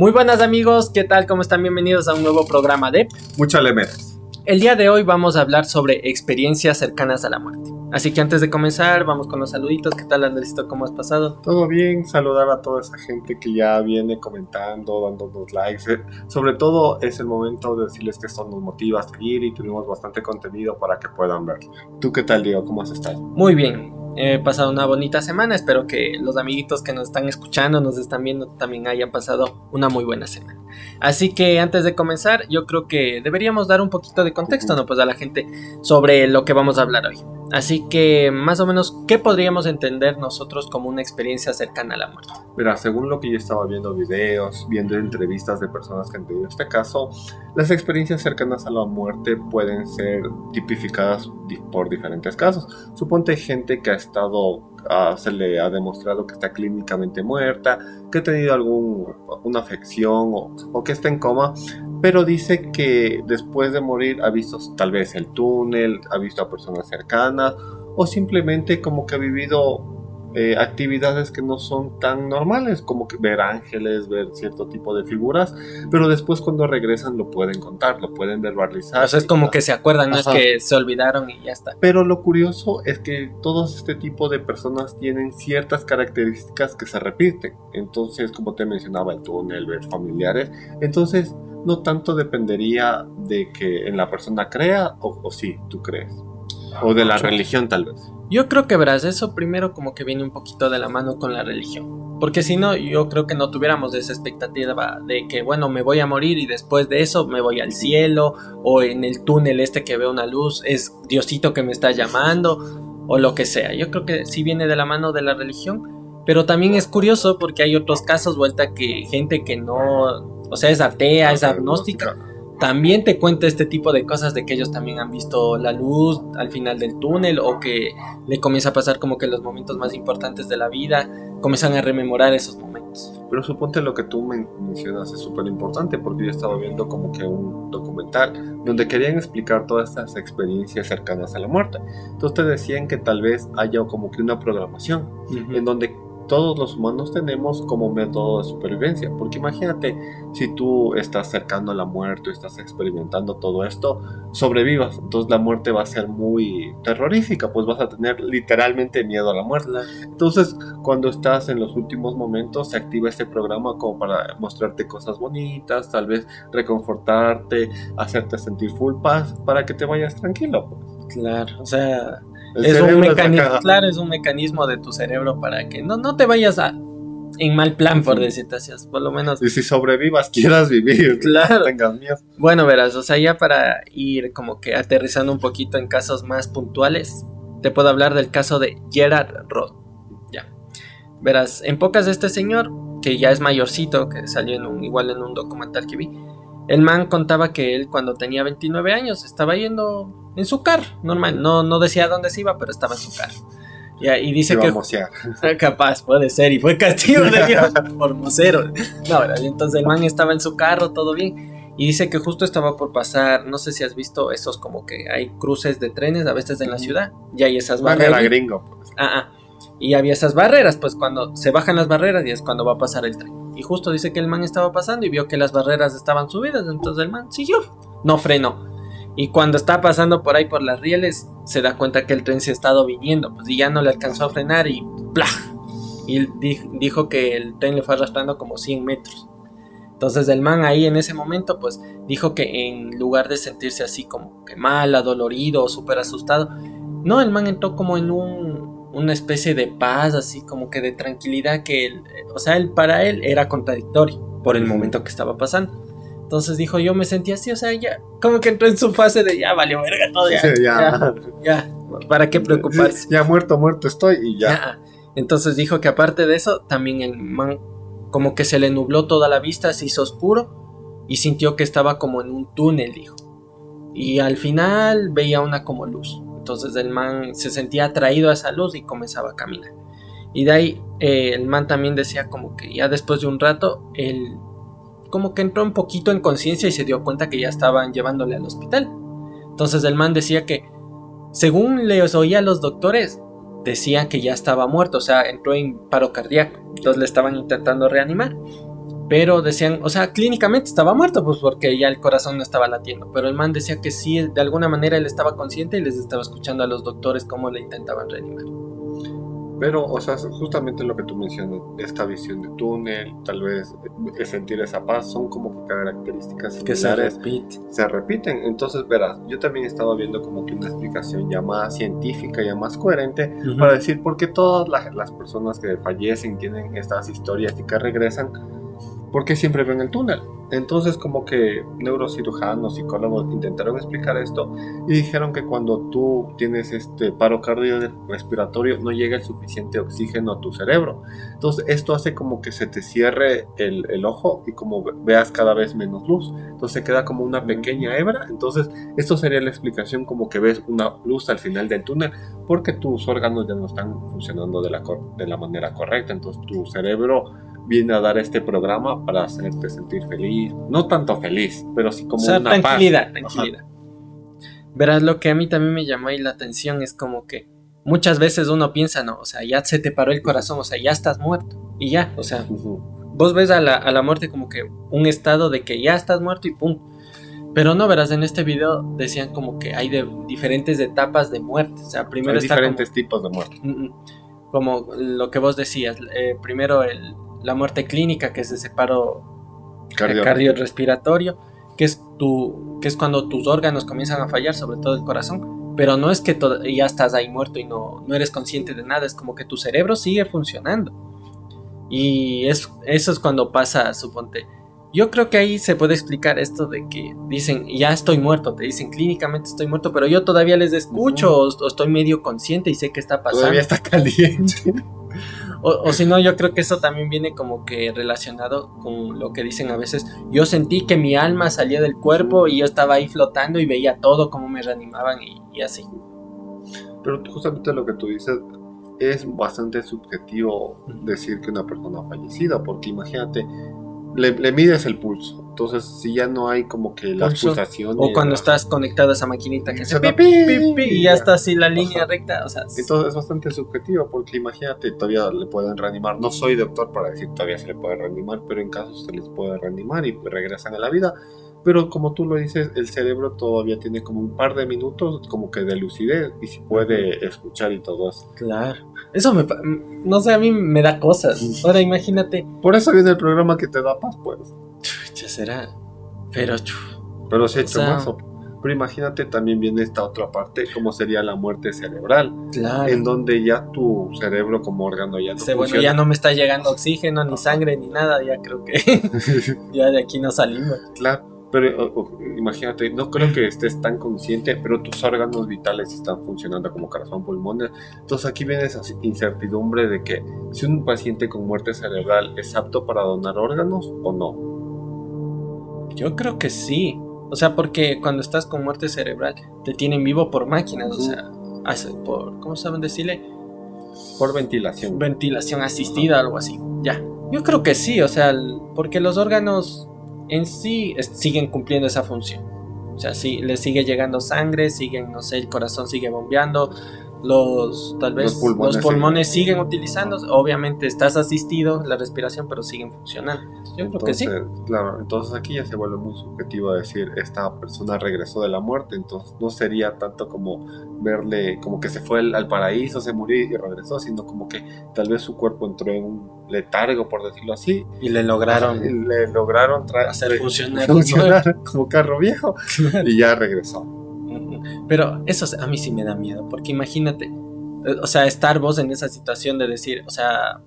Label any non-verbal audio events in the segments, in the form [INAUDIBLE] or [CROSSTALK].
Muy buenas amigos, ¿qué tal? ¿Cómo están? Bienvenidos a un nuevo programa de Mucha Lemeras. El día de hoy vamos a hablar sobre experiencias cercanas a la muerte. Así que antes de comenzar, vamos con los saluditos. ¿Qué tal, Andresito? ¿Cómo has pasado? Todo bien, saludar a toda esa gente que ya viene comentando, dándonos likes. Eh, Sobre todo es el momento de decirles que esto nos motiva a seguir y tenemos bastante contenido para que puedan verlo. ¿Tú qué tal, Diego? ¿Cómo has estado? Muy bien. He pasado una bonita semana. Espero que los amiguitos que nos están escuchando, nos están viendo, también hayan pasado una muy buena semana. Así que antes de comenzar, yo creo que deberíamos dar un poquito de contexto, ¿no? Pues a la gente sobre lo que vamos a hablar hoy. Así que, más o menos, ¿qué podríamos entender nosotros como una experiencia cercana a la muerte? Mira, según lo que yo estaba viendo videos, viendo entrevistas de personas que han tenido este caso, las experiencias cercanas a la muerte pueden ser tipificadas por diferentes casos. Suponte gente que ha estado, ah, se le ha demostrado que está clínicamente muerta, que ha tenido alguna afección o, o que está en coma, pero dice que después de morir ha visto tal vez el túnel, ha visto a personas cercanas o simplemente como que ha vivido eh, actividades que no son tan normales, como que ver ángeles, ver cierto tipo de figuras, pero después cuando regresan lo pueden contar, lo pueden verbalizar. O sea, es como que se acuerdan, no es que se olvidaron y ya está. Pero lo curioso es que todos este tipo de personas tienen ciertas características que se repiten. Entonces, como te mencionaba, el túnel, ver familiares. Entonces, no tanto dependería de que en la persona crea o, o sí, tú crees. O de la religión tal vez. Yo creo que verás, eso primero como que viene un poquito de la mano con la religión. Porque si no, yo creo que no tuviéramos esa expectativa de que, bueno, me voy a morir y después de eso me voy al cielo, o en el túnel este que veo una luz, es Diosito que me está llamando, o lo que sea. Yo creo que sí viene de la mano de la religión, pero también es curioso porque hay otros casos, vuelta que gente que no, o sea, es atea, es agnóstica, también te cuenta este tipo de cosas de que ellos también han visto la luz al final del túnel o que le comienza a pasar como que los momentos más importantes de la vida comienzan a rememorar esos momentos. Pero suponte lo que tú men- mencionas es súper importante porque yo estaba viendo como que un documental donde querían explicar todas estas experiencias cercanas a la muerte. Entonces te decían que tal vez haya como que una programación en donde todos los humanos tenemos como método de supervivencia. Porque imagínate, si tú estás cercano a la muerte, estás experimentando todo esto, sobrevivas. Entonces la muerte va a ser muy terrorífica, pues vas a tener literalmente miedo a la muerte. Entonces, cuando estás en los últimos momentos, se activa este programa como para mostrarte cosas bonitas, tal vez reconfortarte, hacerte sentir full paz, para que te vayas tranquilo. pues. Claro, o sea, es un mecanismo, claro, es un mecanismo de tu cerebro para que no, no te vayas a, en mal plan, por decirte así, por lo menos. Y si sobrevivas, quieras vivir, [LAUGHS] Claro. no tengas miedo. Bueno, verás, o sea, ya para ir como que aterrizando un poquito en casos más puntuales, te puedo hablar del caso de Gerard Roth. Ya. Verás, en pocas de este señor, que ya es mayorcito, que salió en un, igual en un documental que vi, el man contaba que él cuando tenía 29 años estaba yendo en su carro, normal, no, no decía dónde se iba, pero estaba en su carro. Ya, y dice que ya. [LAUGHS] Capaz, puede ser, y fue castigo de Dios [LAUGHS] por mocero. No, entonces el man estaba en su carro, todo bien, y dice que justo estaba por pasar, no sé si has visto esos como que hay cruces de trenes a veces en la ciudad, y hay esas barreras. gringo. pues. Ah, ah. Y había esas barreras, pues cuando se bajan las barreras y es cuando va a pasar el tren. Y justo dice que el man estaba pasando y vio que las barreras estaban subidas, entonces el man siguió, no frenó. Y cuando está pasando por ahí por las rieles, se da cuenta que el tren se ha estado viniendo, pues y ya no le alcanzó a frenar y ¡plaj! Y di- dijo que el tren le fue arrastrando como 100 metros. Entonces el man ahí en ese momento pues dijo que en lugar de sentirse así como que mal, adolorido o súper asustado, no, el man entró como en un, una especie de paz, así como que de tranquilidad que él, o sea, él para él era contradictorio por el momento que estaba pasando. Entonces dijo, yo me sentí así, o sea, ya, como que entró en su fase de ya valió verga todo, ya, Sí, ya, ya, ¿para qué preocuparse? Ya muerto, muerto estoy y ya. Ya. Entonces dijo que aparte de eso, también el man como que se le nubló toda la vista, se hizo oscuro y sintió que estaba como en un túnel, dijo. Y al final veía una como luz. Entonces el man se sentía atraído a esa luz y comenzaba a caminar. Y de ahí eh, el man también decía como que ya después de un rato, él como que entró un poquito en conciencia y se dio cuenta que ya estaban llevándole al hospital. Entonces el man decía que, según les oía a los doctores, decían que ya estaba muerto, o sea, entró en paro cardíaco. Entonces le estaban intentando reanimar. Pero decían, o sea, clínicamente estaba muerto, pues porque ya el corazón no estaba latiendo. Pero el man decía que sí, de alguna manera él estaba consciente y les estaba escuchando a los doctores cómo le intentaban reanimar. Pero, o sea, justamente lo que tú mencionas, esta visión de túnel, tal vez eh, sentir esa paz, son como que características Que se repite. se repiten. Entonces, verás, yo también estaba viendo como que una explicación ya más científica, ya más coherente, para decir por qué todas la- las personas que fallecen tienen estas historias y que regresan, porque siempre ven el túnel. Entonces como que neurocirujanos, psicólogos intentaron explicar esto y dijeron que cuando tú tienes este paro cardiorrespiratorio no llega el suficiente oxígeno a tu cerebro. Entonces esto hace como que se te cierre el, el ojo y como ve- veas cada vez menos luz. Entonces queda como una pequeña hebra. Entonces esto sería la explicación como que ves una luz al final del túnel porque tus órganos ya no están funcionando de la, de la manera correcta. Entonces tu cerebro viene a dar este programa para hacerte sentir feliz. No tanto feliz, pero sí como o sea, una paz. tranquilidad, Ajá. tranquilidad. Verás, lo que a mí también me llamó ahí la atención es como que muchas veces uno piensa, no, o sea, ya se te paró el corazón, o sea, ya estás muerto. Y ya, o sea, Ujú. vos ves a la, a la muerte como que un estado de que ya estás muerto y pum. Pero no, verás, en este video decían como que hay de diferentes etapas de muerte. O sea, primero Hay está diferentes tipos de muerte. como, Mm, mm. como lo que vos decías. eh, primero el- la muerte clínica, que es ese paro Cardio- cardiorrespiratorio, que es, tu, que es cuando tus órganos comienzan a fallar, sobre todo el corazón. Pero no es que ya estás ahí muerto y no, no eres consciente de nada, es como que tu cerebro sigue funcionando. Y es, eso es cuando pasa, suponte. Yo creo que ahí se puede explicar esto de que dicen, ya estoy muerto, te dicen clínicamente estoy muerto, pero yo todavía les escucho o, o estoy medio consciente y sé qué está pasando. Todavía está caliente. [LAUGHS] O, o si no, yo creo que eso también viene como que relacionado con lo que dicen a veces. Yo sentí que mi alma salía del cuerpo y yo estaba ahí flotando y veía todo, cómo me reanimaban y, y así. Pero justamente lo que tú dices es bastante subjetivo decir que una persona ha fallecido, porque imagínate, le, le mides el pulso. Entonces, si ya no hay como que las Pulso. pulsaciones. O cuando estás conectado a esa maquinita que Se hace va pi, pi, pi, pi, y ya está así la línea Ajá. recta. O sea, Entonces es bastante subjetivo porque imagínate, todavía le pueden reanimar. No soy doctor para decir todavía se le puede reanimar, pero en casos se les puede reanimar y regresan a la vida. Pero como tú lo dices, el cerebro todavía tiene como un par de minutos como que de lucidez y si puede escuchar y todo eso. claro. Eso me. No sé, a mí me da cosas. Ahora imagínate. Por eso viene el programa que te da paz, pues. Será. Pero. Pero se ha hecho sea- más. Pero imagínate también viene esta otra parte, como sería la muerte cerebral, Claro. en donde ya tu cerebro como órgano ya no Dice, bueno, ya no me está llegando oxígeno, ni sangre, ni nada. Ya creo que [LAUGHS] ya de aquí no salimos. Claro, pero o- o, imagínate, no creo que estés tan consciente, pero tus órganos vitales están funcionando como corazón, pulmones. Entonces aquí viene esa incertidumbre de que si un paciente con muerte cerebral es apto para donar órganos o no. Yo creo que sí. O sea, porque cuando estás con muerte cerebral, te tienen vivo por máquinas. O sea, hace por, ¿cómo saben decirle? Por ventilación. Ventilación asistida, algo así. Ya. Yo creo que sí, o sea, porque los órganos en sí siguen cumpliendo esa función. O sea, sí, les sigue llegando sangre, siguen, no sé, el corazón sigue bombeando, los, tal vez, Los los pulmones pulmones, siguen utilizando, obviamente estás asistido, la respiración, pero siguen funcionando. Entonces, yo creo que sí. Entonces, Claro, entonces aquí ya se vuelve muy subjetivo decir esta persona regresó de la muerte, entonces no sería tanto como verle como que se fue al, al paraíso, se murió y regresó, sino como que tal vez su cuerpo entró en un letargo, por decirlo así, Y le lograron y le lograron hacer funcionar. funcionar como carro viejo [LAUGHS] y ya regresó. Pero eso a mí sí me da miedo, porque imagínate, eh, o sea, estar vos en esa situación de decir, o sea,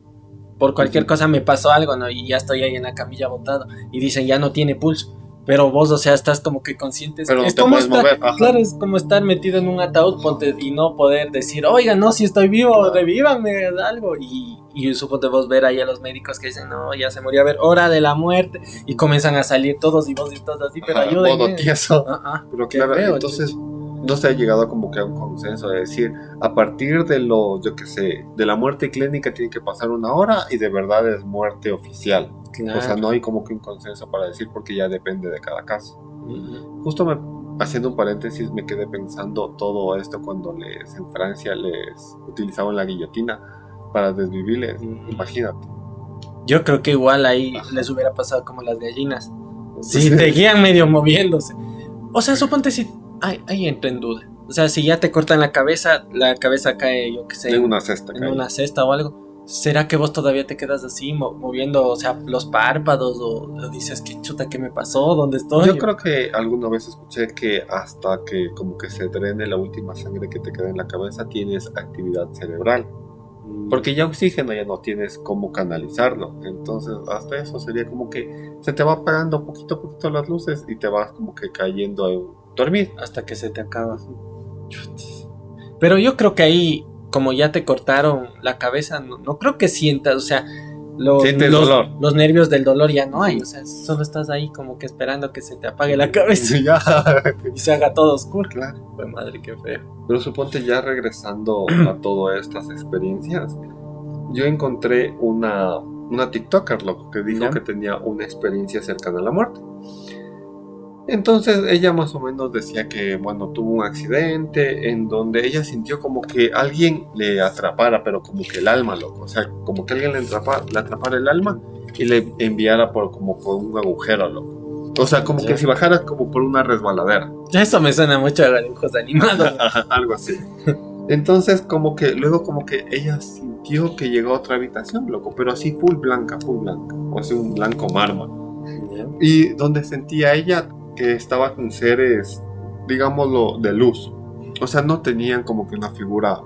por cualquier cosa me pasó algo, ¿no? Y ya estoy ahí en la camilla botado y dicen, ya no tiene pulso. Pero vos, o sea, estás como que consciente. Pero no es te como puedes estar, mover, claro, es como estar metido en un ataúd ponte, y no poder decir, oiga, no, si estoy vivo, revívanme algo. Y, y suponte vos ver ahí a los médicos que dicen, no, ya se murió, a ver, hora de la muerte. Y comienzan a salir todos y vos y todos así, pero ayúdenme. modo tieso. Ah, ah. Pero claro, entonces no se ha llegado como que a un consenso de decir, a partir de lo, yo qué sé, de la muerte clínica tiene que pasar una hora y de verdad es muerte oficial. Claro. O sea, no hay como que un consenso para decir porque ya depende de cada caso. Ujú. Justo me, haciendo un paréntesis, me quedé pensando todo esto cuando les en Francia les utilizaban la guillotina para desvivirles. Ujú. Imagínate. Yo creo que igual ahí les hubiera pasado como las gallinas. Si te guían medio moviéndose. O sea, suponte si. Ahí, ahí entra en duda. O sea, si ya te cortan la cabeza, la cabeza cae, yo qué sé. En una cesta. en cae. una cesta o algo. ¿Será que vos todavía te quedas así, mo- moviendo, o sea, los párpados? O, o dices, ¿qué chuta, qué me pasó? ¿Dónde estoy? Yo creo que alguna vez escuché que hasta que como que se drene la última sangre que te queda en la cabeza tienes actividad cerebral. Mm. Porque ya oxígeno ya no tienes cómo canalizarlo. Entonces hasta eso sería como que se te va apagando poquito a poquito las luces y te vas como que cayendo dormir. hasta que se te acaba. Pero yo creo que ahí, como ya te cortaron la cabeza, no, no creo que sientas, o sea, los, los- dolor. los nervios del dolor ya no hay, o sea, solo estás ahí como que esperando que se te apague la [LAUGHS] cabeza ya. y se haga todo oscuro. Claro. Fue madre, qué feo. Pero suponte ya regresando a [CLEARS THROAT] todas estas experiencias, yo encontré una, una TikToker, loco, que dijo Ya. que tenía una experiencia cercana a la muerte. Entonces ella más o menos decía que, bueno, tuvo un accidente en donde ella sintió como que alguien le atrapara, pero como que el alma, loco. O sea, como que alguien le, atrapa- le atrapara el alma y le enviara por como por un agujero, loco. O sea, como que si bajara como por una resbaladera. Eso me suena mucho a dibujos animados. [LAUGHS] Algo así. Entonces, como que luego como que ella sintió que llegó a otra habitación, loco, pero así full blanca, full blanca, o sea, un blanco mármol. Y donde sentía ella que estaba con seres, digámoslo, de luz. O sea, no tenían como que una figura,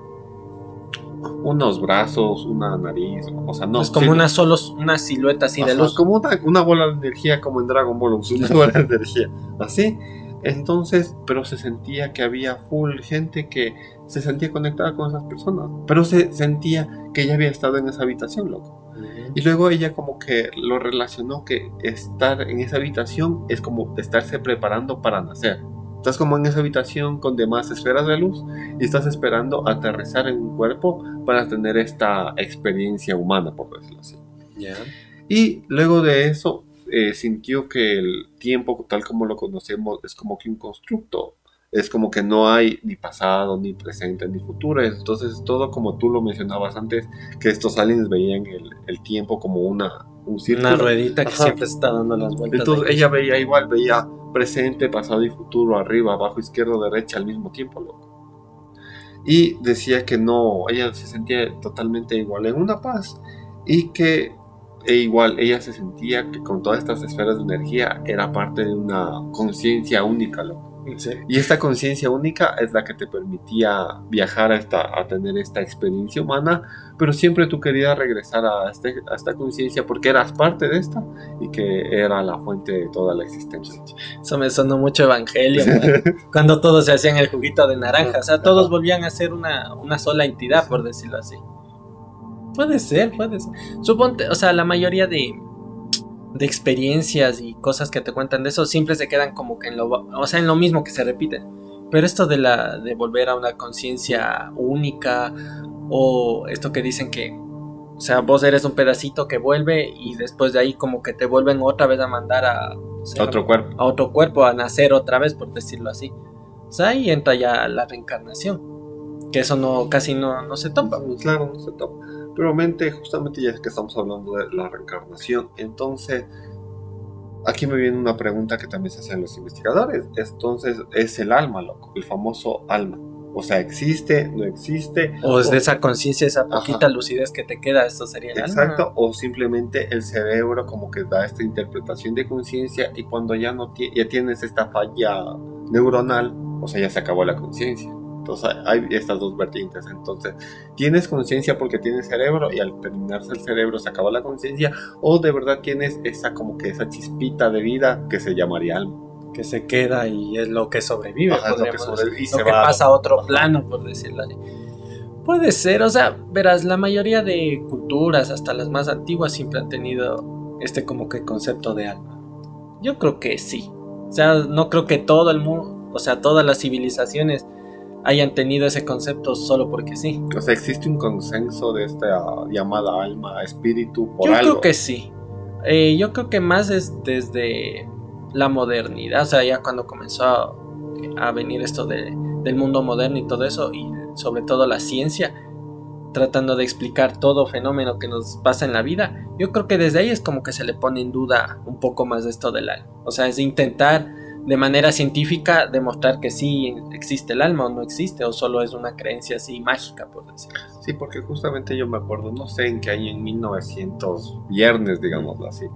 unos brazos, una nariz, o sea, no. es como sí, una solo una silueta así de luz. Como una, una bola de energía, como en Dragon Ball, una [LAUGHS] bola de energía. Así. Entonces, pero se sentía que había full gente que se sentía conectada con esas personas. Pero se sentía que ella había estado en esa habitación, loco. Y luego ella como que lo relacionó que estar en esa habitación es como estarse preparando para nacer. Estás como en esa habitación con demás esferas de luz y estás esperando aterrizar en un cuerpo para tener esta experiencia humana, por decirlo así. Ya. Y luego de eso eh, sintió que el tiempo tal como lo conocemos es como que un constructo. Es como que no hay ni pasado, ni presente, ni futuro. Entonces todo como tú lo mencionabas antes, que estos aliens veían el, el tiempo como una, un círculo. Una ruedita que siempre se está dando las vueltas. Entonces ella veía igual, veía presente, pasado y futuro, arriba, abajo, izquierdo, derecha al mismo tiempo, loco. Y decía que no, ella se sentía totalmente igual en una paz y que e igual ella se sentía que con todas estas esferas de energía era parte de una conciencia única, loco. Sí. Y esta conciencia única es la que te permitía viajar a, esta, a tener esta experiencia humana, pero siempre tú querías regresar a, este- a esta conciencia porque eras parte de esta y que era la fuente de toda la existencia. Eso me sonó mucho evangelio, [LAUGHS] cuando todos se hacían el juguito de naranja, o sea, todos volvían a ser una, una sola entidad, por decirlo así. Puede ser, puede ser. Suponte, o sea, la mayoría de, de experiencias y cosas que te cuentan de eso siempre se quedan como que en lo, o sea, en lo mismo que se repiten. Pero esto de la de volver a una conciencia única o esto que dicen que o sea, vos eres un pedacito que vuelve y después de ahí como que te vuelven otra vez a mandar a o sea, Otro cuerpo. a otro cuerpo, a nacer otra vez, por decirlo así. O sea, ahí entra ya la reencarnación. Que eso no, casi no, no se topa. Pues Claro, no se topa. Pero mente, justamente ya que estamos hablando de la reencarnación, entonces aquí me viene una pregunta que también se hacen los investigadores. Entonces, es el alma, loco, el famoso alma. O sea, existe, no existe. O es de esa conciencia, esa poquita Ajá. lucidez que te queda, eso sería el alma. Exacto, o simplemente el cerebro como que da esta interpretación de conciencia y cuando ya no ya tienes esta falla neuronal, o sea, ya se acabó la conciencia. Entonces hay estas dos vertientes. Entonces, tienes conciencia porque tienes cerebro y al terminarse el cerebro se acabó la conciencia o de verdad tienes esa como que esa chispita de vida que se llamaría alma. Que se queda y es lo que sobrevive. Ajá, lo que sobrevive y Lo se que va. pasa a otro plano, por decirlo así. Puede ser, o sea, verás, la mayoría de culturas, hasta las más antiguas, siempre han tenido este como que concepto de alma. Yo creo que sí. O sea, no creo que todo el mundo, o sea, todas las civilizaciones hayan tenido ese concepto solo porque sí. O sea, existe un consenso de esta llamada alma, espíritu, por Yo algo. creo que sí. Eh, yo creo que más es desde la modernidad, o sea, ya cuando comenzó a, a venir esto de- del mundo moderno y todo eso, y sobre todo la ciencia, tratando de explicar todo fenómeno que nos pasa en la vida, yo creo que desde ahí es como que se le pone en duda un poco más esto del alma. O sea, es intentar de manera científica demostrar que sí existe el alma o no existe, o solo es una creencia así mágica, por decirlo Sí, porque justamente yo me acuerdo, no sé en qué año, en 1900, viernes, digámoslo así,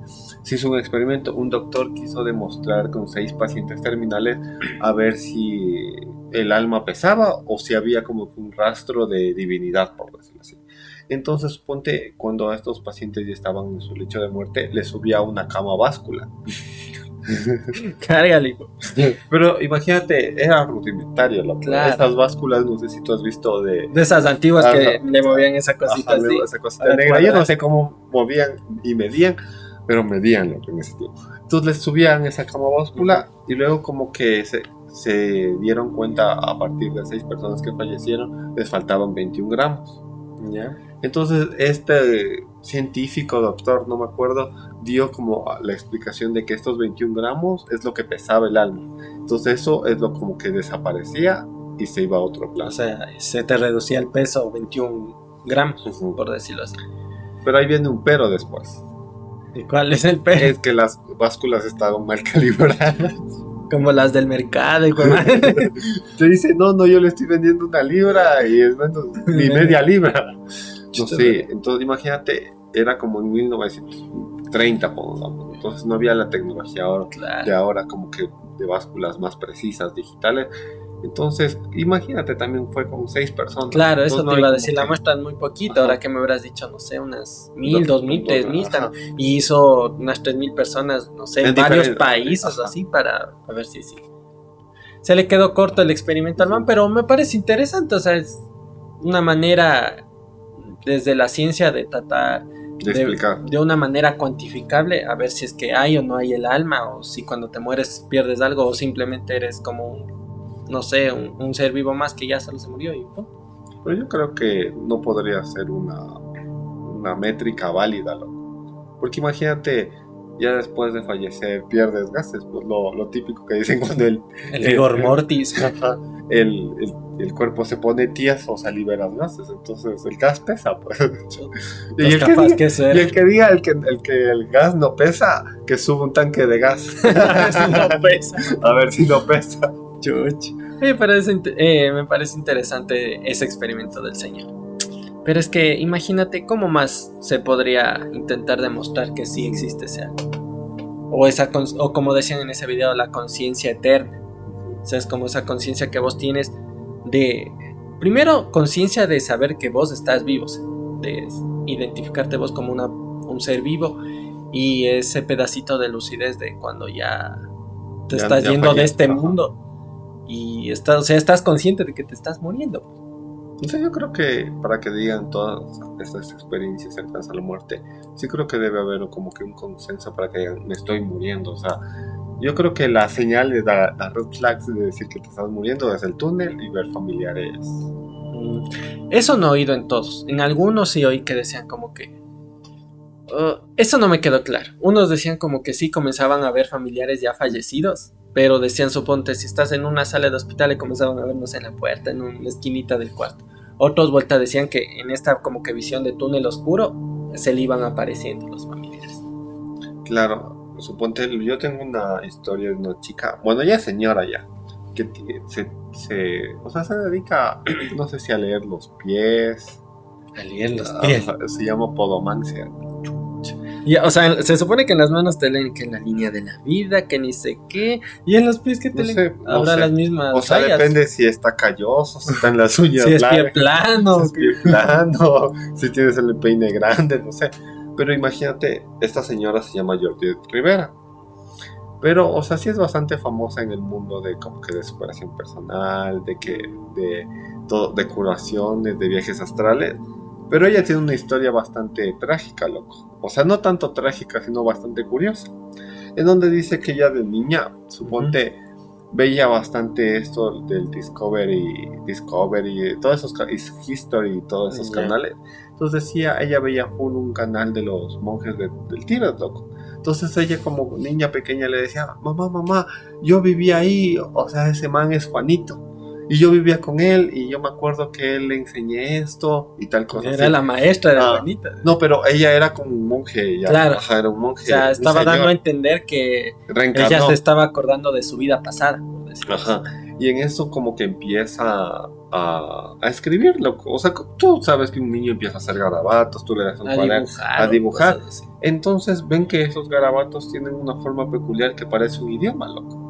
se hizo un experimento, un doctor quiso demostrar con seis pacientes terminales a ver si el alma pesaba o si había como un rastro de divinidad, por decirlo así. Entonces, suponte, cuando a estos pacientes ya estaban en su lecho de muerte, les subía una cama báscula. [LAUGHS] Cárgale. [LAUGHS] Pero imagínate, era rudimentario. La claro. Esas básculas, no sé si tú has visto de. De esas antiguas que le movían esa cosita así. Esa cosita negra. Yo no sé cómo movían y medían, pero medían lo que en ese tiempo. Entonces les subían esa cama báscula y luego, como que se, se dieron cuenta a partir de seis personas que fallecieron, les faltaban 21 gramos. ¿ya? Entonces, este científico, doctor, no me acuerdo, dio como la explicación de que estos 21 gramos es lo que pesaba el alma. Entonces, eso es lo como que desaparecía y se iba a otro plano. O sea, se te reducía el peso 21 gramos, por decirlo así. Pero ahí viene un pero después. ¿Y cuál es el pero? Es que las básculas estaban mal [LAUGHS] calibradas. Como las del mercado. Y Te [LAUGHS] dice, no, no, yo le estoy vendiendo una libra y es menos, ni [LAUGHS] media libra. No sé, entonces imagínate, era como en 1930, Entonces no había la tecnología ahora, de ahora, como que de básculas más precisas, digitales. Entonces, imagínate, también fue con seis personas. Claro, eso te iba a decir, la muestra muy poquito, ahora que me habrás dicho, no sé, unas mil, dos mil, tres mil, y hizo unas tres mil personas, no sé, en, varios países, así, para, ver si sí. Se le quedó corto el experimento al man, pero me parece interesante, o sea, es una manera desde la ciencia de tratar de, explicar. de, una manera cuantificable a ver si es que hay o no hay el alma o si cuando te mueres pierdes algo o simplemente eres como un, no sé, un, ser vivo más que ya solo se murió y Pero yo creo que no podría ser una, una métrica válida, porque imagínate ya después de fallecer pierdes gases, pues lo, lo típico que dicen cuando el... El rigor mortis. [LAUGHS] El, el, el, cuerpo se pone tieso, o sea, liberas gases, entonces el gas pesa, pues. [LAUGHS] y, el que, diga, y el que diga el que, el que el gas no pesa, que suba un tanque de gas. [LAUGHS] no pesa. A ver si no pesa. Chuch. Me parece, eh, me parece interesante ese experimento del señor. Pero es que imagínate cómo más se podría intentar demostrar que sí existe ese algo. O, esa o como decían en ese video, la conciencia eterna. O sea, es como esa conciencia que vos tienes de... Primero, conciencia de saber que vos estás vivo, de identificarte vos como una, un ser vivo y ese pedacito de lucidez de cuando ya te estás yendo de este mundo y estás, o sea, estás consciente de que te estás muriendo. Entonces yo creo que para que digan todas estas experiencias cercanas a la muerte, sí creo que debe haber como que un consenso para que digan, me estoy muriendo. O sea, yo creo que la señal de la, red flags de decir que te estás muriendo es el túnel y ver familiares. Mm, eso no he oído en todos. En algunos sí oí que decían como que... Uh, eso no me quedó claro. Unos decían como que sí comenzaban a ver familiares ya fallecidos pero decían, suponte, si estás en una sala de hospital y comenzaban a vernos en la puerta, en una esquinita del cuarto. Otros vueltas decían que en esta como que visión de túnel oscuro se le iban apareciendo los familiares. Claro, suponte, yo tengo una historia de una chica, bueno, ya señora ya, que se, se, o sea, se dedica, [CLEARS THROAT] no sé si a leer los pies. A leer los pies. se llama podomancia o sea, se supone que en las manos te leen que la línea de la vida, que ni sé qué, y en los pies que te leen habrá las mismas. O sea, depende si está calloso, si están las uñas [LAUGHS] Si es pie plano. Si es pie plano, [LAUGHS] si tienes el peine grande, no sé. Pero imagínate, esta señora se llama Jordi Rivera. Pero, o sea, sí es bastante famosa en el mundo de como que de superación personal, de que, de, todo, de curaciones, de viajes astrales. Pero ella tiene una historia bastante trágica, loco. O sea, no tanto trágica, sino bastante curiosa. En donde dice que ella de niña, suponte, veía bastante esto del Discovery, Discovery, todos esos, History y todos esos canales. Entonces decía, ella veía full un canal de los monjes del Tíbet, loco. Entonces ella como niña pequeña le decía, mamá, mamá, yo vivía ahí, o sea, ese man es Juanito. Y yo vivía con él y yo me acuerdo que él le enseñé esto y tal cosa. Era así". la maestra de Ah, bonita. No, pero ella era como un monje. Ya, Claro. Ajá, era un monje. O sea, estaba señor, dando a entender que reencarnó. ella se estaba acordando de su vida pasada. por. Ajá. Y en eso como que empieza a, a escribir, loco. O sea, tú sabes que un niño empieza a hacer garabatos, tú le das un A dibujar. a dibujar. Entonces ven que esos garabatos tienen una forma peculiar que parece un idioma, loco.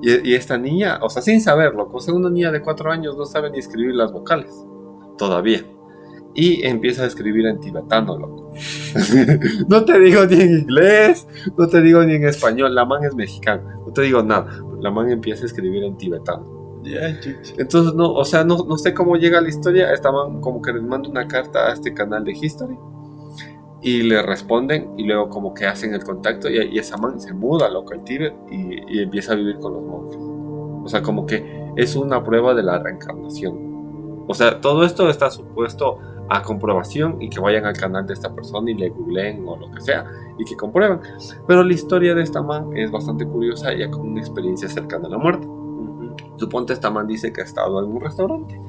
Y esta niña, o sea, sin saberlo, o sea, una niña de cuatro años no sabe ni escribir las vocales, todavía. Y empieza a escribir en tibetano, loco. [LAUGHS] no te digo ni en inglés, no te digo ni en español, la man es mexicana, no te digo nada. La man empieza a escribir en tibetano. Entonces, no, o sea, no, no sé cómo llega la historia. Estaban como que les mando una carta a este canal de History y le responden y luego como que hacen el contacto y, y esa man se muda, loco, al Tíbet y, y empieza a vivir con los monjes. O sea, como que es una prueba de la reencarnación. O sea, todo esto está supuesto a comprobación y que vayan al canal de esta persona y le googleen o lo que sea y que comprueben. Pero la historia de esta man es bastante curiosa ya con una experiencia cercana a la muerte. Suponte esta man dice que ha estado en un restaurante.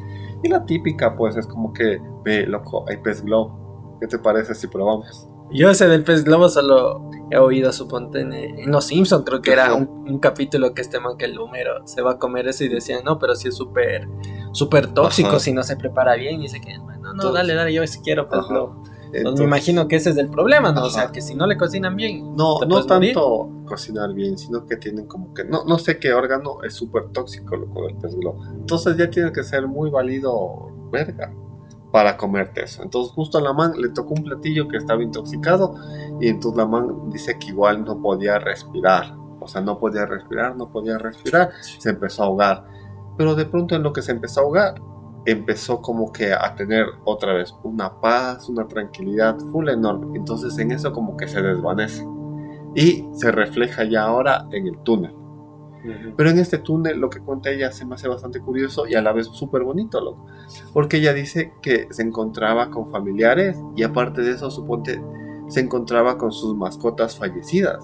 Y la típica, pues, es como que, ve, loco, hay pez globo. ¿Qué te parece si probamos? Yo ese del pez globo solo he oído, suponte, en, en Los Simpsons, creo que era un, un capítulo que este man, que el número, se va a comer eso y decían, no, pero si es súper, súper tóxico Ajá. si no se prepara bien. Y dice que, bueno, no, Entonces- dale, dale, yo sí quiero pez Ajá. globo. Entonces, me imagino que ese es el problema, ¿no? O sea, Ajá. que si no le cocinan bien, No, no puedes morir. tanto cocinar bien, sino que tienen como que, no, no sé qué órgano es súper tóxico loco del pez globo. Entonces ya tiene que ser muy válido, verga, para comerte eso. Entonces justo a la man le tocó un platillo que estaba intoxicado y entonces la man dice que igual no podía respirar. O sea, no podía respirar, no podía respirar, se empezó a ahogar. Pero de pronto en lo que se empezó a ahogar, empezó como que a tener otra vez una paz, una tranquilidad full enorme. Entonces en eso como que se desvanece. Y se refleja ya ahora en el túnel. Pero en este túnel lo que cuenta ella se me hace bastante curioso y a la vez súper bonito, loco. Porque ella dice que se encontraba con familiares y aparte de eso, suponte, se encontraba con sus mascotas fallecidas.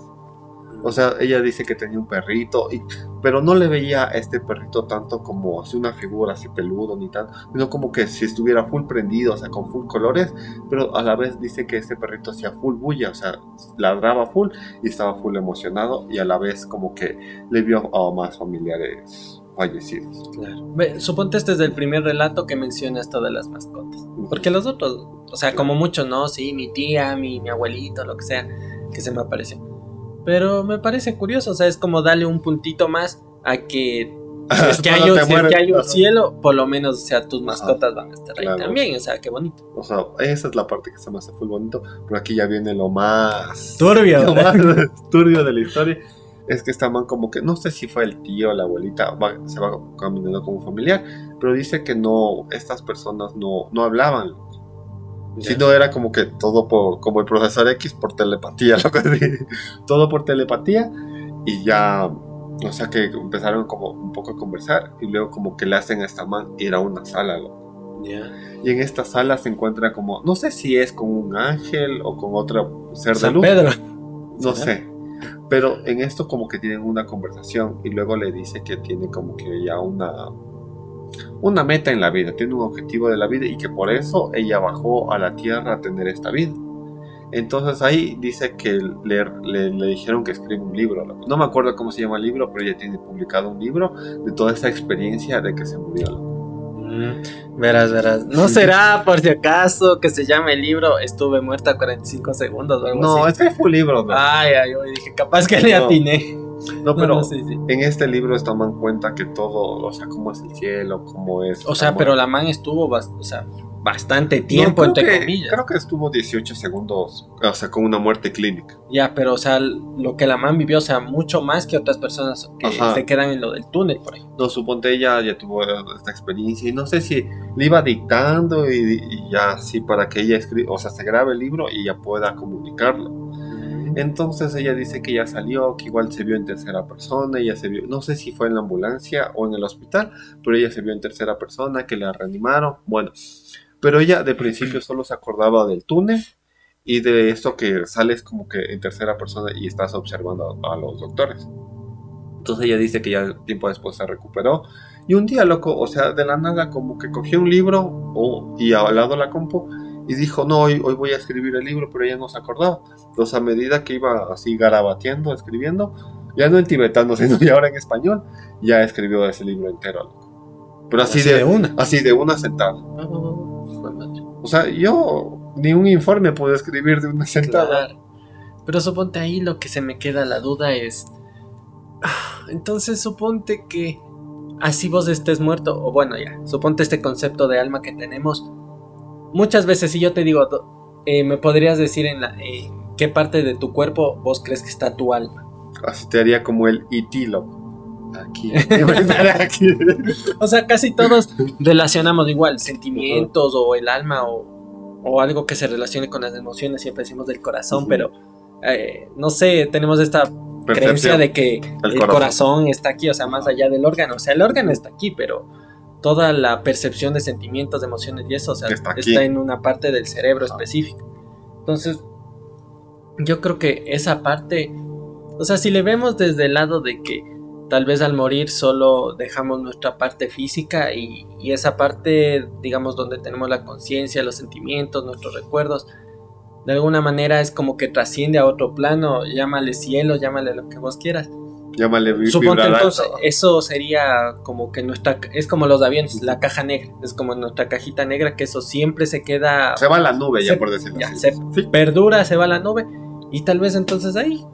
O sea, ella dice que tenía un perrito, y, pero no le veía a este perrito tanto como así una figura así peludo ni tanto, sino como que si estuviera full prendido, o sea, con full colores, pero a la vez dice que este perrito hacía full bulla, o sea, ladraba full y estaba full emocionado y a la vez como que le vio a más familiares fallecidos. Claro. Suponte este es el primer relato que menciona esto de las mascotas. Porque los otros, o sea, como muchos, ¿no? Sí, mi tía, mi, mi abuelito, lo que sea, que se me aparece. Pero me parece curioso, o sea, es como darle un puntito más a que [LAUGHS] si es que hay un, si es que mueres. hay un Ajá. cielo, por lo menos, o sea, tus mascotas van a estar ahí Claro. también, o sea, qué bonito. O sea, esa es la parte que se me hace full bonito, pero aquí ya viene lo más... Turbio. lo más [LAUGHS] turbio de la historia. Es que esta man como que, no sé si fue el tío o la abuelita, va- se va caminando como familiar, pero dice que no, estas personas no, no hablaban. Sino era como que todo por, como el profesor X, por telepatía, [LAUGHS] loco. Todo por telepatía y ya, o sea que empezaron como un poco a conversar y luego como que le hacen a esta man ir a una sala, loco. Ya. Y en esta sala se encuentra como, no sé si es con un ángel o con otro ser de luz, Pedro. no ¿Será? sé. Pero en esto como que tienen una conversación y luego le dice que tiene como que ya una una meta en la vida, tiene un objetivo de la vida y que por eso ella bajó a la tierra a tener esta vida. Entonces ahí dice que le, le- le dijeron que escribe un libro. No me acuerdo cómo se llama el libro, pero ella tiene publicado un libro de toda esa experiencia de que se murió. Mm, Verás, verás. ¿No será, por si acaso, que se llame el libro Estuve muerta 45 segundos o algo No, así? este fue un libro. ¿no? Ay, ay, yo dije, capaz que le No. atiné. No, pero No, no, sí, sí. en este libro está man cuenta que todo, o sea, cómo es el cielo, cómo es. O sea, cómo- pero la man estuvo o sea, bastante No, tiempo, creo entre que- comillas. Creo que estuvo 18 segundos, o sea, con una muerte clínica. Ya, pero, o sea, lo que la man vivió, o sea, mucho más que otras personas que Ajá. se quedan en lo del túnel, por ejemplo. No, suponte ella ya tuvo esta experiencia y no sé si le iba dictando y, y ya sí para que ella escriba, o sea, se grabe el libro y ya pueda comunicarlo. Entonces ella dice que ya salió, que igual se vio en tercera persona, ella se vio, no sé si fue en la ambulancia o en el hospital, pero ella se vio en tercera persona, que la reanimaron, bueno, pero ella de principio solo se acordaba del túnel y de esto que sales como que en tercera persona y estás observando a, los doctores. Entonces ella dice que ya tiempo después se recuperó Y un día, loco, o sea, de la nada, como que cogió un libro o, y al lado la compu y dijo, no, hoy, hoy voy a escribir el libro, pero ella no se acordaba. Entonces, a medida que iba así garabateando, escribiendo, ya no en tibetano, [LAUGHS] sino ya ahora en español, ya escribió ese libro entero, loco. Pero así, de, una. Así de una sentada. Ah, o sea, yo ni un informe puedo escribir de una sentada. Pero suponte ahí lo que se me queda la duda es. Ah, entonces suponte que así vos estés muerto, o bueno, ya, suponte este concepto de alma que tenemos. Muchas veces, si yo te digo, eh, me podrías decir en la, qué parte de tu cuerpo vos crees que está tu alma. Así te haría como el itilo. Aquí. [LAUGHS] [LAUGHS] aquí. o sea, casi todos [LAUGHS] relacionamos igual, sentimientos o el alma o, o, algo que se relacione con las emociones, siempre decimos del corazón, pero eh, no sé, tenemos esta creencia de que el, corazón. está aquí, o sea, más allá del órgano. O sea, el órgano está aquí, pero toda la percepción de sentimientos, de emociones y eso, o sea, está, en una parte del cerebro específico. Entonces, yo creo que esa parte, o sea, si le vemos desde el lado de que tal vez al morir solo dejamos nuestra parte física y, y esa parte, digamos, donde tenemos la conciencia, los sentimientos, nuestros recuerdos, de alguna manera es como que trasciende a otro plano, llámale cielo, llámale lo que vos quieras. Llámale Suponte entonces, eso sería como que nuestra, es como los aviones, la caja negra, es como nuestra cajita negra, que eso siempre se queda... Se va a la nube ya por decirlo así. Se perdura, se va a la nube, y tal vez entonces ahí,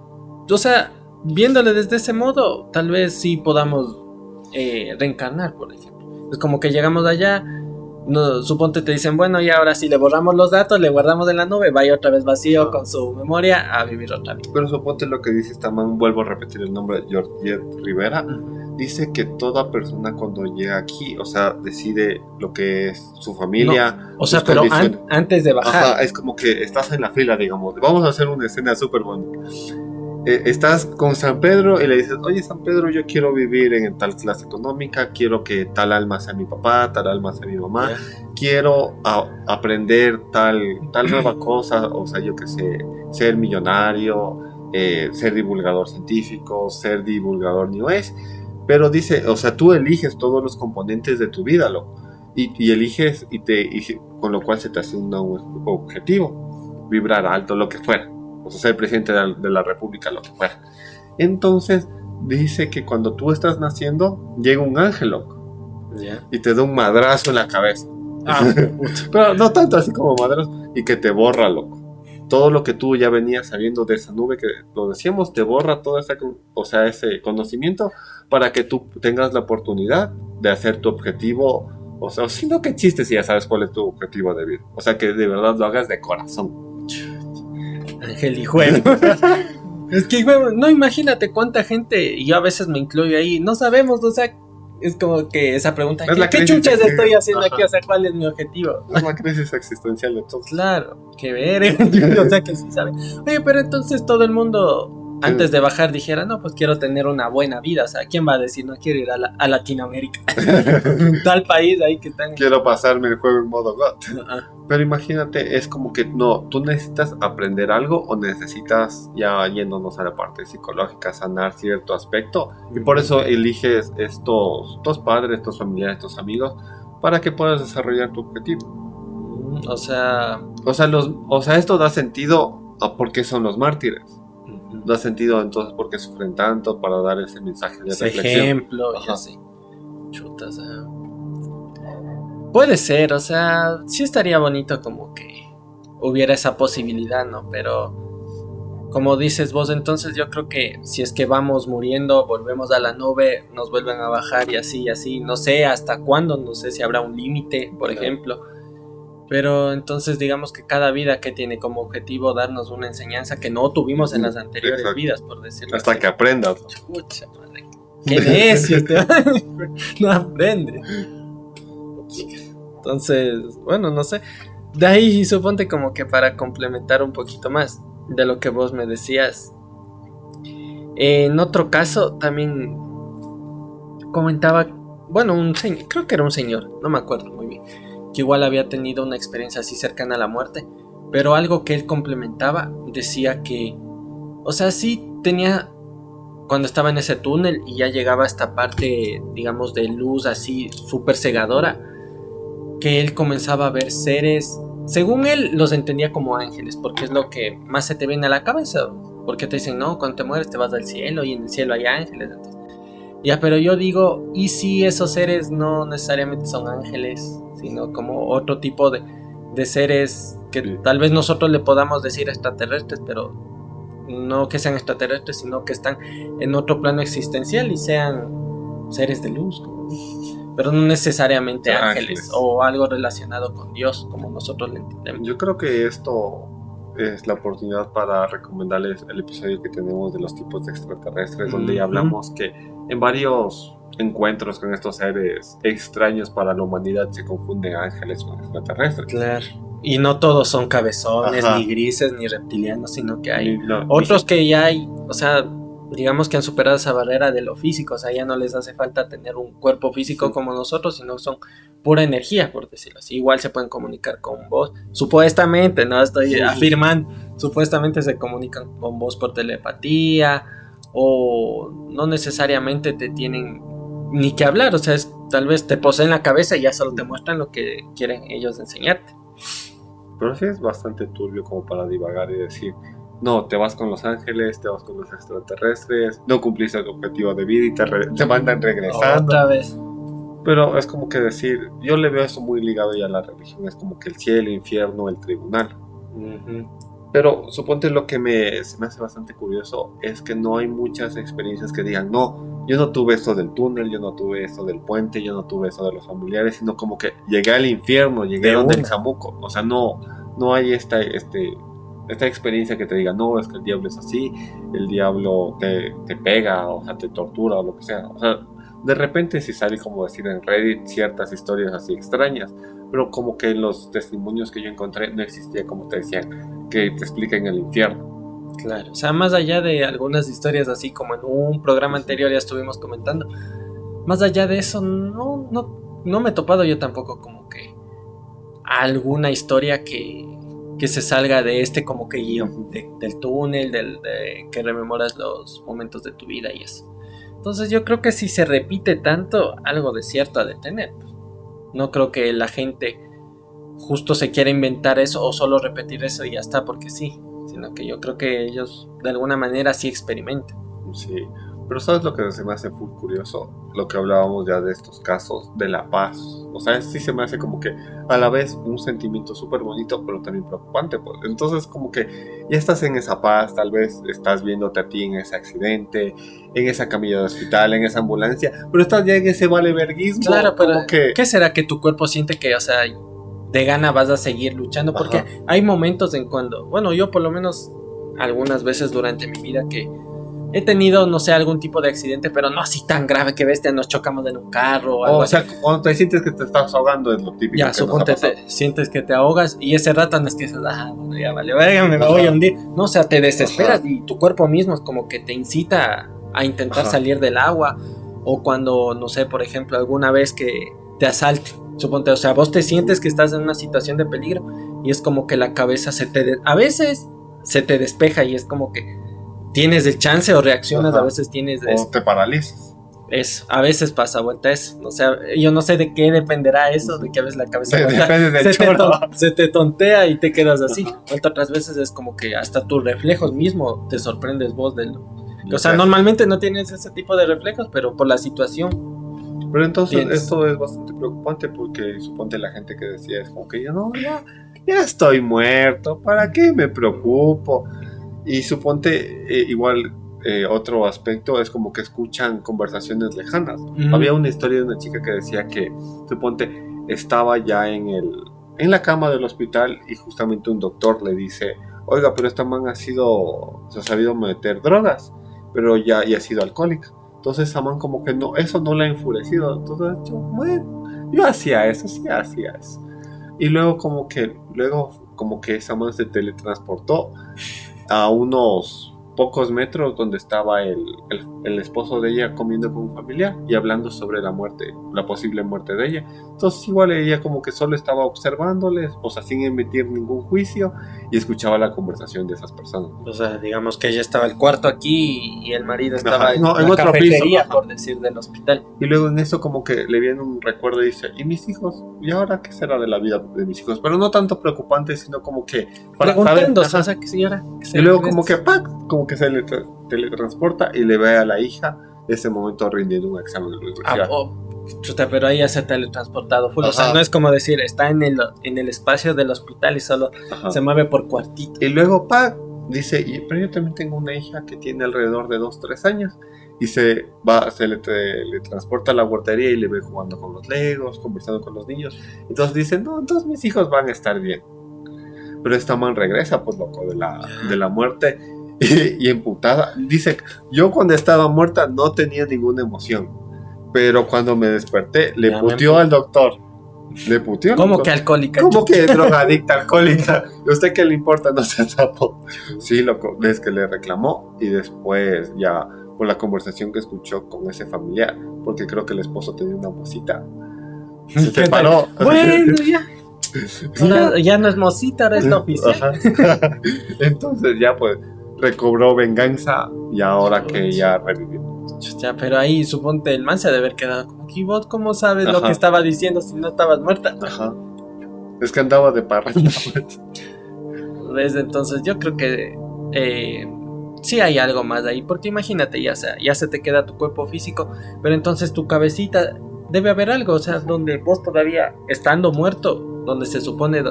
o sea, viéndole desde ese modo, tal vez sí podamos eh, reencarnar, por ejemplo. Es como que llegamos allá, no, suponte te dicen, bueno, y ahora si le borramos los datos, le guardamos en la nube, vaya otra vez vacío con su memoria a vivir otra vez. Pero suponte lo que dice también, vuelvo a repetir el nombre de George Rivera, dice que toda persona cuando llega aquí, o sea, decide lo que es su familia. o sea, pero antes de bajar. es como que estás en la fila, digamos, vamos a hacer una escena súper bonita eh, estás con San Pedro y le dices, oye San Pedro, yo quiero vivir en tal clase económica, quiero que tal alma sea mi papá, tal alma sea mi mamá, quiero aprender tal, tal nueva [CLEARS THROAT] cosa, o sea, yo que sé, ser millonario, eh, ser divulgador científico, ser divulgador New Age, pero dice, o sea, tú eliges todos los componentes de tu vida, loco, y, eliges y te, con lo cual se te asigna un objetivo, vibrar alto, lo que fuera o ser presidente de la, República, lo que fuera. Entonces, dice que cuando tú estás naciendo, llega un ángel, y te da un madrazo en la cabeza. Ah, [LAUGHS] Pero no tanto así como madrazo, y que te borra, loco. Todo lo que tú ya venías sabiendo de esa nube, que lo decíamos, te borra todo ese, o sea, ese conocimiento para que tú tengas la oportunidad de hacer tu objetivo. O sea, sino que chistes si ya sabes cuál es tu objetivo de vida. O sea, que de verdad lo hagas de corazón. Ángel y juego. [LAUGHS] es que, no imagínate cuánta gente, y yo a veces me incluyo ahí, no sabemos, o sea, es como que esa pregunta, ¿qué, chuchas estoy haciendo aquí? O sea, ¿cuál es mi objetivo? Es una crisis existencial de todos. Claro, que ver, [LAUGHS] o sea, que sí sabe. Oye, pero entonces todo el mundo antes de bajar dijera, no, pues quiero tener una buena vida. O sea, ¿quién va a decir no quiero ir a, Latinoamérica? [LAUGHS] [LAUGHS] Tal país ahí que tenga. Quiero pasarme el juego en modo God. Pero imagínate, es como que no, tú necesitas aprender algo o necesitas, ya yéndonos a la parte psicológica, sanar cierto aspecto. Y por eso eliges estos, estos padres, estos familiares, estos amigos, para que puedas desarrollar tu objetivo. Mm, o sea. O sea, los, o sea, esto da sentido a por qué son los mártires da sentido entonces por qué sufren tanto para dar ese mensaje de ese ejemplo y así. Chuta, o sea. Puede ser, o sea, sí estaría bonito como que hubiera esa posibilidad, ¿no? Pero como dices vos, entonces yo creo que si es que vamos muriendo, volvemos a la nube, nos vuelven a bajar y así y así, no sé hasta cuándo, no sé si habrá un límite, por ejemplo pero entonces digamos que cada vida que tiene como objetivo darnos una enseñanza que no tuvimos en las anteriores vidas, por decirlo Hasta que aprendas. Qué necio, [LAUGHS] no aprende. Entonces, bueno, no sé. De ahí suponte como que para complementar un poquito más de lo que vos me decías. En otro caso también comentaba, bueno, un señor, creo que era un señor, no me acuerdo muy bien que igual había tenido una experiencia así cercana a la muerte, pero algo que él complementaba decía que, o sea, sí tenía cuando estaba en ese túnel y ya llegaba a esta parte, digamos, de luz así súper cegadora, que él comenzaba a ver seres, según él los entendía como ángeles, porque es lo que más se te viene a la cabeza, porque te dicen, no, cuando te mueres te vas al cielo y en el cielo hay ángeles. ya, pero yo digo, ¿y si esos seres no necesariamente son ángeles, sino como otro tipo de, de seres que tal vez nosotros le podamos decir extraterrestres, pero no que sean extraterrestres, sino que están en otro plano existencial y sean seres de luz, pero no necesariamente ángeles, o algo relacionado con Dios, como nosotros le entendemos. Yo creo que esto es la oportunidad para recomendarles el episodio que tenemos de los tipos de extraterrestres, donde ya hablamos que en varios encuentros con estos seres extraños para la humanidad se confunden ángeles con extraterrestres. Claro. Y no todos son cabezones, ni grises, ni reptilianos, sino que hay otros que ya hay, o sea, digamos que han superado esa barrera de lo físico, o sea, ya no les hace falta tener un cuerpo físico como nosotros, sino son pura energía, por decirlo así. Igual se pueden comunicar con vos, supuestamente, no estoy afirmando, supuestamente se comunican con vos por telepatía o no necesariamente te tienen ni que hablar, o sea, es, tal vez te poseen la cabeza y ya solo te muestran lo que quieren ellos enseñarte. Pero sí es bastante turbio como para divagar y decir, no, te vas con los ángeles, te vas con los extraterrestres, no cumpliste el objetivo de vida y te, te mandan regresando. Otra vez. Pero es como que decir, yo le veo eso muy ligado ya a la religión, es como que el cielo, el infierno, el tribunal. Pero suponte lo que me, se me hace bastante curioso es que no hay muchas experiencias que digan, no, yo no tuve esto del túnel, yo no tuve esto del puente, yo no tuve esto de los familiares, sino como que llegué al infierno, llegué donde el Zamuco. O sea, no, no hay esta, este, esta experiencia que te diga, no, es que el diablo es así, el diablo te, te pega, o sea, te tortura o lo que sea. O sea, de repente si sale como decir en Reddit ciertas historias así extrañas, pero como que en los testimonios que yo encontré no existía, como te decía, que te expliquen el infierno. Claro, o sea, más allá de algunas historias así como en un programa anterior ya estuvimos comentando, más allá de eso, no, no, no me he topado yo tampoco como que alguna historia que, que se salga de este como que guion, del túnel, del, de, que rememoras los momentos de tu vida y eso. Entonces yo creo que si se repite tanto, algo de cierto ha de tener. No creo que la gente justo se quiera inventar eso o solo repetir eso y ya está porque sí, sino que yo creo que ellos de alguna manera sí experimentan. Sí, pero ¿sabes lo que se me hace muy curioso? Lo que hablábamos ya de estos casos de la paz. O sea, sí se me hace como que a la vez un sentimiento súper bonito, pero también preocupante. Pues. Entonces, como que ya estás en esa paz, tal vez estás viéndote a ti en ese accidente, en esa camilla de hospital, en esa ambulancia, pero estás ya en ese valeverguismo. Claro, pero que... ¿qué será que tu cuerpo siente que, o sea, de gana vas a seguir luchando? Porque hay momentos en cuando, bueno, yo por lo menos algunas veces durante mi vida que he tenido, no sé, algún tipo de accidente, pero no así tan grave que bestia, nos chocamos en un carro o algo O sea, cuando te sientes que te estás ahogando es lo típico. Ya, suponte, te, sientes que te ahogas y ese rato no es que dices, ah, bueno, ya vale, me voy a hundir. No, o sea, te desesperas y tu cuerpo mismo es como que te incita a intentar salir del agua. O cuando, no sé, por ejemplo, alguna vez que te asalte, suponte, o sea, vos te sientes que estás en una situación de peligro y es como que la cabeza se te... a veces se te despeja y es como que tienes el chance o reaccionas, a veces tienes... O te paralizas. Eso, a veces pasa vuelta eso. O sea, yo no sé de qué dependerá eso, de que a veces la cabeza [LAUGHS] se, te tontea y te quedas así. Otras veces es como que hasta tus reflejos mismo te sorprendes vos del... O sea, normalmente no tienes ese tipo de reflejos, pero por la situación. Pero entonces esto es bastante preocupante porque suponte la gente que decía es como que yo no, ya, ya estoy muerto, ¿para qué me preocupo? Y suponte, eh, igual, eh, otro aspecto es como que escuchan conversaciones lejanas. Había una historia de una chica que decía que, suponte, estaba ya en, el, en la cama del hospital y justamente un doctor le dice, oiga, pero esta man ha sido, se ha sabido meter drogas, pero ya, ya ha sido alcohólica. Entonces esa man como que no, eso no le ha enfurecido. Entonces yo, bueno, yo hacía eso, sí hacía eso. Y luego como que, luego como que esa man se teletransportó a unos pocos metros donde estaba el, el, el esposo de ella comiendo con un familiar y hablando sobre la muerte, la posible muerte de ella. Entonces igual ella como que solo estaba observándoles, o sea, sin emitir ningún juicio y escuchaba la conversación de esas personas. O sea, digamos que ella estaba el cuarto aquí y el marido estaba Ajá, en, no, en la otro cafetería, piso, por decir, del hospital. Y luego en eso como que le viene un recuerdo y dice, ¿y mis hijos? ¿Y ahora qué será de la vida de mis hijos? Pero no tanto preocupante, sino como que... para saber- Preguntándose, ajá. o sea, que si ahora... que se Y luego como que ¡pac! como que se le tra- teletransporta y le ve a la hija ese momento rindiendo un examen de Ah, universidad. oh, chuta, pero ahí ya se ha teletransportado full. O sea, no es como decir, está en el, en el espacio del hospital y solo Ajá. se mueve por cuartito. Y luego ¡pac! dice, y, pero yo también tengo una hija que tiene alrededor de 2, 3 años. Y se va, se le, teletransporta a la guardería y le ve jugando con los legos, conversando con los niños. Entonces dice, no, entonces mis hijos van a estar bien. Pero esta man regresa, pues loco, de la, de la muerte y, [LAUGHS] y emputada. Dice, yo cuando estaba muerta no tenía ninguna emoción. Pero cuando me desperté, le Ya me puteó al doctor. Le puteó. al ¿Cómo doctor. que alcohólica? ¿Cómo que [LAUGHS] drogadicta, alcohólica? ¿Y usted qué le importa? No se tapó. Sí, loco, es que le reclamó y después ya por la conversación que escuchó con ese familiar, porque creo que el esposo tenía una mosita. Se ¿Qué separó. Bueno, ya. [LAUGHS] Ahora ya no es mosita, ahora es la oficial. Entonces ya pues recobró venganza y ahora que ya revivió. Ya, pero ahí suponte el man se ha de haber quedado como que "¿Y vos cómo sabes lo que estaba diciendo si no estabas muerta. Ajá. Es que andaba de parranda. [LAUGHS] pues. Desde entonces yo creo que eh, sí hay algo más ahí, porque imagínate, ya, sea, ya se te queda tu cuerpo físico, pero entonces tu cabecita debe haber algo, o sea, donde vos todavía estando muerto, donde se supone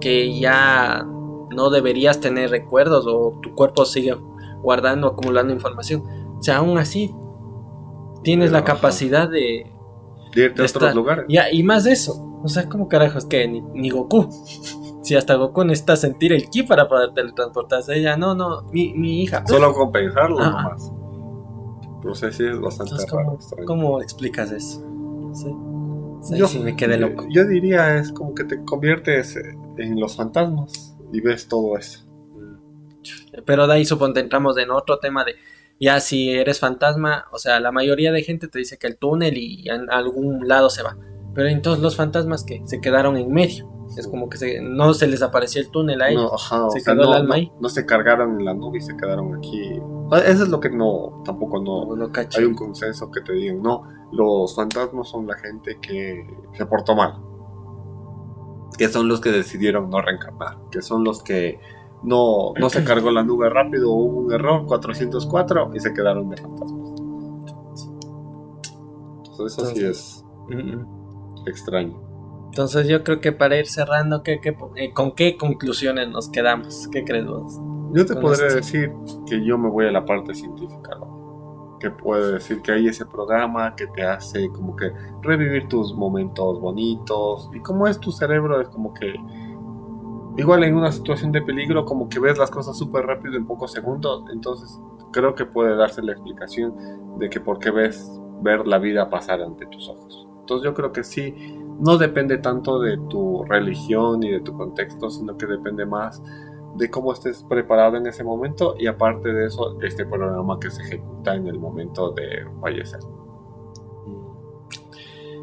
que ya no deberías tener recuerdos o tu cuerpo sigue guardando, acumulando información. O sea, aún así tienes la Ajá. capacidad de... De irte a Está- otros lugares. Ya, y más de eso. O sea, como carajos que ni, ni Goku. Si hasta Goku necesita sentir el ki para poder teletransportarse. Ella, no, no, mi, mi hija. Solo con pensarlo Ajá. nomás. No sé si es bastante Entonces, raro. ¿cómo, extraño. cómo explicas eso? O sea, Yo- sí me quedé loco. Yo diría es como que te conviertes en los fantasmas y ves todo eso. Pero de ahí suponte entramos en otro tema de ya si eres fantasma, o sea, la mayoría de gente te dice que el túnel y en algún lado se va. Pero entonces los fantasmas que se quedaron en medio. Es como que se- no se les apareció el túnel a ellos. No, ajá, Se sea, quedó el no, alma no- ahí. no se cargaron en la nube y se quedaron aquí. Ah, Eso es lo que no, tampoco no. No, no. Hay un consenso que te digan, no, los fantasmas son la gente que se portó mal. Que son los que decidieron no reencarnar. Que son los que no, no se cargó la nube rápido, hubo un error, 404, y se quedaron de fantasmas. Entonces eso sí es Mm, mm. extraño. Entonces yo creo que para ir cerrando, ¿qué, qué- eh, ¿con qué conclusiones nos quedamos? ¿Qué crees vos? Yo te podría esto. decir que yo me voy a la parte científica, ¿no? Que puede decir que hay ese programa que te hace como que revivir tus momentos bonitos. Y como es tu cerebro, es como que. Igual en una situación de peligro, como que ves las cosas súper rápido en pocos segundos. Entonces, creo que puede darse la explicación de que por qué ves ver la vida pasar ante tus ojos. Entonces, yo creo que sí, no depende tanto de tu religión y de tu contexto, sino que depende más de cómo estés preparado en ese momento y aparte de eso, este programa que se ejecuta en el momento de fallecer.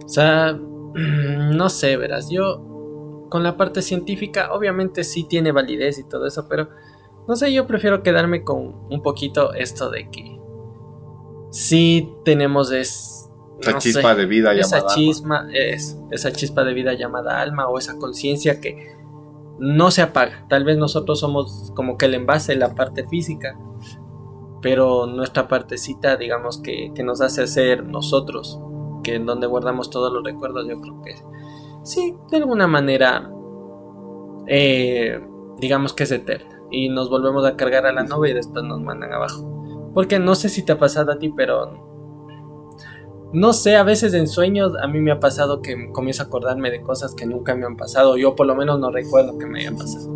O sea, [CLEARS THROAT] no sé, verás, yo con la parte científica obviamente sí tiene validez y todo eso, pero no sé, yo prefiero quedarme con un poquito esto de que sí tenemos es... Esa no chispa sé, de vida esa llamada. chispa es esa chispa de vida llamada alma o esa conciencia que no se apaga. Tal vez nosotros somos como que el envase, la parte física, pero nuestra partecita, digamos que, que nos hace ser nosotros, que en donde guardamos todos los recuerdos, yo creo que sí, de alguna manera, eh, digamos que es eterna y nos volvemos a cargar a la nube y después nos mandan abajo. Porque no sé si te ha pasado a ti, pero no sé, a veces en sueños a mí me ha pasado que comienzo a acordarme de cosas que nunca me han pasado. Yo por lo menos no recuerdo que me hayan pasado.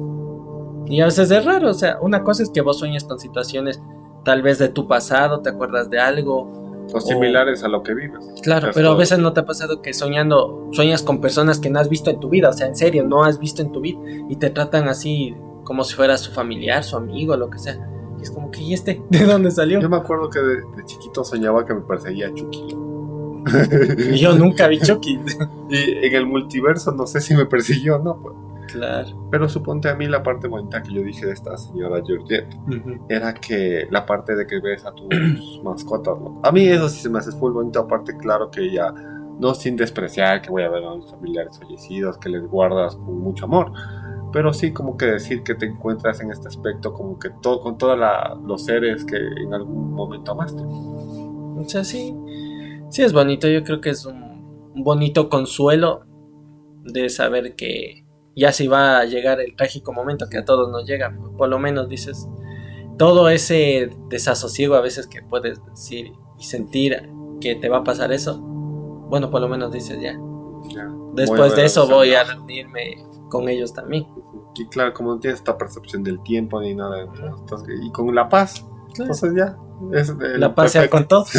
Y a veces es raro, o sea, una cosa es que vos sueñes con situaciones tal vez de tu pasado, te acuerdas de algo. O similares a lo que vives. Claro, pero a veces no te ha pasado que soñando, sueñas con personas que no has visto en tu vida, o sea, en serio, no has visto en tu vida y te tratan así como si fuera su familiar, su amigo, lo que sea. Y es como que, ¿y este? [LAUGHS] ¿De dónde salió? Yo me acuerdo que de, de chiquito soñaba que me perseguía Chucky. [LAUGHS] Y yo nunca vi Chucky. [LAUGHS] y en el multiverso no sé si me persiguió o no, pues. claro. Pero suponte a mí la parte bonita que yo dije de esta señora Georgette Ujú. era que la parte de que ves a tus [CLEARS THROAT] mascotas, ¿no? A mí eso sí se me hace full bonito, aparte claro que ya no sin despreciar que voy a ver a mis familiares fallecidos, que les guardas con mucho amor, pero sí como que decir que te encuentras en este aspecto como que todo con todos los seres que en algún momento amaste. O sea, sí. Sí es bonito. Yo creo que es un, bonito consuelo de saber que ya se va a llegar el trágico momento que a todos nos llega. Por lo menos dices, todo ese desasosiego a veces que puedes decir y sentir que te va a pasar eso. Bueno, por lo menos dices ya. Ya. Después de eso voy a reunirme con ellos también. Y claro, como no tienes esta percepción del tiempo ni nada, entonces, y con la paz, entonces ya. Es La paz sea con todos. [LAUGHS]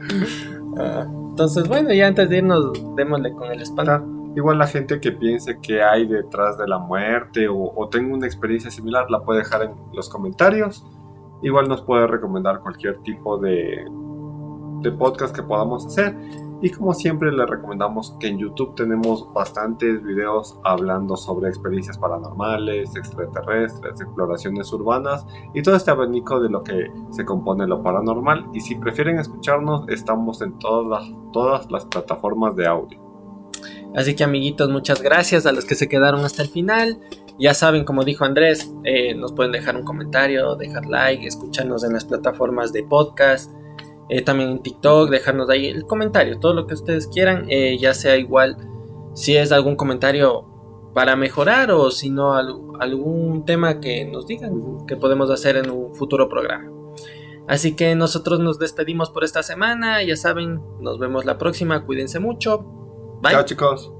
[LAUGHS] Ah, Entonces, bueno, ya antes de irnos, démosle con el espanto. Igual la gente que piense que hay detrás de la muerte o, o tenga una experiencia similar la puede dejar en los comentarios. Igual nos puede recomendar cualquier tipo de, de podcast que podamos hacer. Y como siempre le recomendamos que en YouTube tenemos bastantes videos hablando sobre experiencias paranormales, extraterrestres, exploraciones urbanas y todo este abanico de lo que se compone lo paranormal. Y si prefieren escucharnos, estamos en todas las, todas las plataformas de audio. Así que amiguitos, muchas gracias a los que se quedaron hasta el final. Ya saben, como dijo Andrés, eh, nos pueden dejar un comentario, dejar like, escucharnos en las plataformas de podcast, eh, también en TikTok, dejarnos ahí el comentario, todo lo que ustedes quieran, eh, ya sea igual si es algún comentario para mejorar o si no al- algún tema que nos digan que podemos hacer en un futuro programa. Así que nosotros nos despedimos por esta semana, ya saben, nos vemos la próxima, cuídense mucho. Bye. Chao chicos.